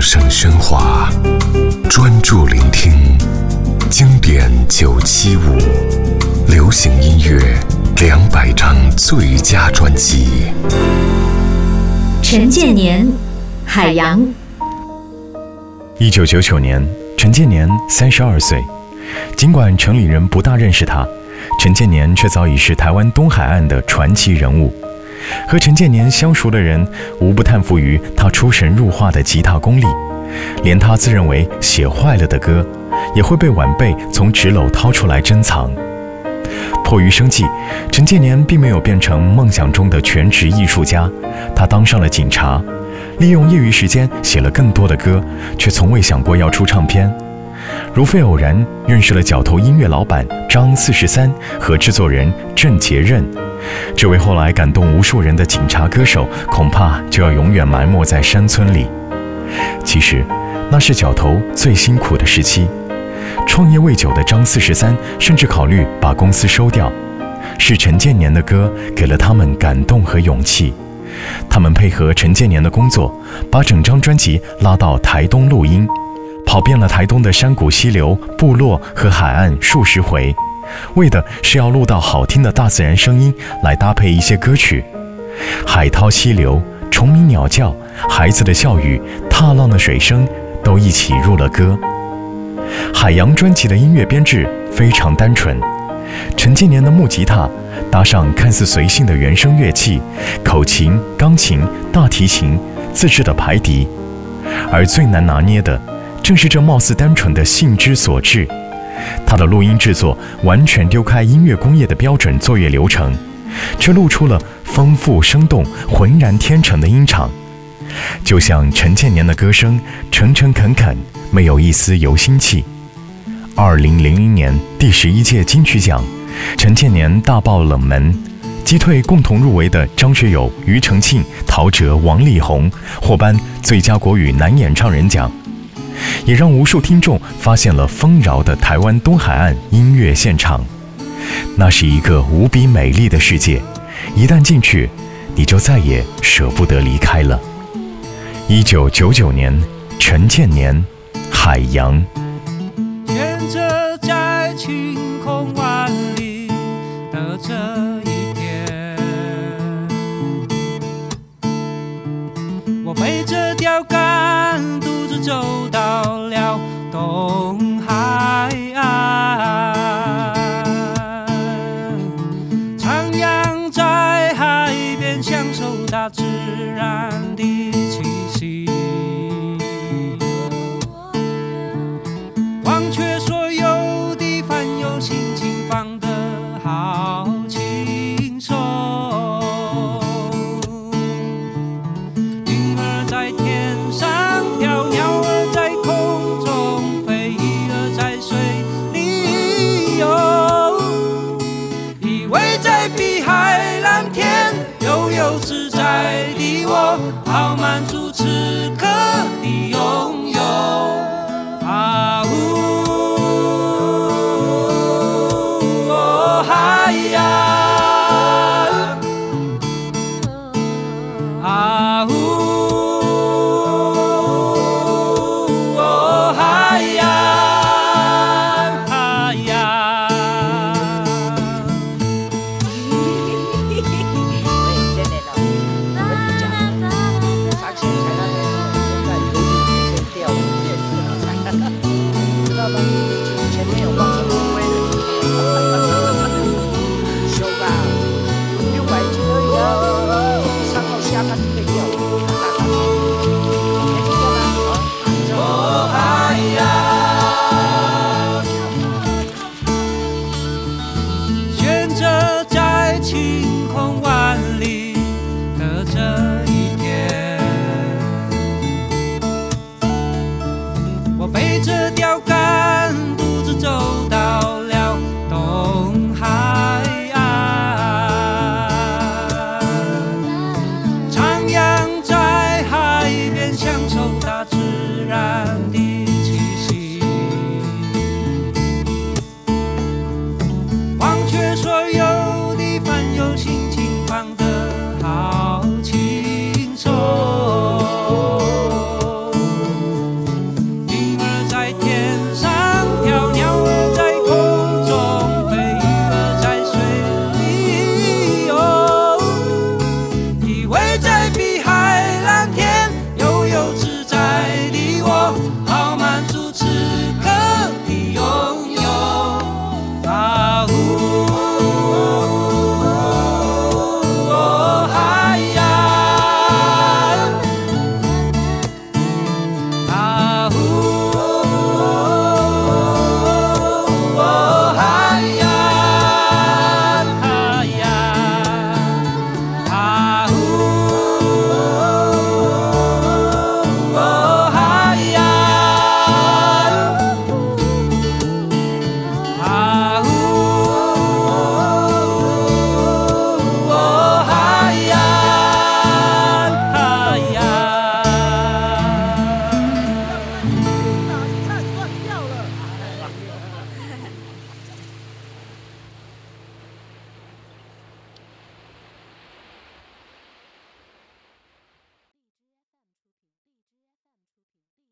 声喧哗，专注聆听经典九七五，流行音乐两百张最佳专辑。陈建年，《海洋》。一九九九年，陈建年三十二岁。尽管城里人不大认识他，陈建年却早已是台湾东海岸的传奇人物。和陈建年相熟的人，无不叹服于他出神入化的吉他功力，连他自认为写坏了的歌，也会被晚辈从纸篓掏出来珍藏。迫于生计，陈建年并没有变成梦想中的全职艺术家，他当上了警察，利用业余时间写了更多的歌，却从未想过要出唱片。如非偶然认识了角头音乐老板张四十三和制作人郑杰任。这位后来感动无数人的警察歌手，恐怕就要永远埋没在山村里。其实，那是角头最辛苦的时期。创业未久的张四十三甚至考虑把公司收掉。是陈建年的歌给了他们感动和勇气。他们配合陈建年的工作，把整张专辑拉到台东录音，跑遍了台东的山谷、溪流、部落和海岸数十回。为的是要录到好听的大自然声音来搭配一些歌曲，海涛、溪流、虫鸣、鸟叫、孩子的笑语、踏浪的水声，都一起入了歌。海洋专辑的音乐编制非常单纯，陈建年的木吉他搭上看似随性的原声乐器，口琴、钢琴、大提琴、自制的排笛，而最难拿捏的，正是这貌似单纯的性之所至。他的录音制作完全丢开音乐工业的标准作业流程，却露出了丰富生动、浑然天成的音场，就像陈建年的歌声，诚诚恳恳，没有一丝油心气。二零零零年第十一届金曲奖，陈建年大爆冷门，击退共同入围的张学友、庾澄庆、陶喆、王力宏，获颁最佳国语男演唱人奖。也让无数听众发现了丰饶的台湾东海岸音乐现场，那是一个无比美丽的世界，一旦进去，你就再也舍不得离开了。一九九九年，陈建年，《海洋》。牵着在晴空万里的这一天，我背着钓竿，走到了东海岸，徜徉在海边，享受大自然。好满足这条街 Yeah.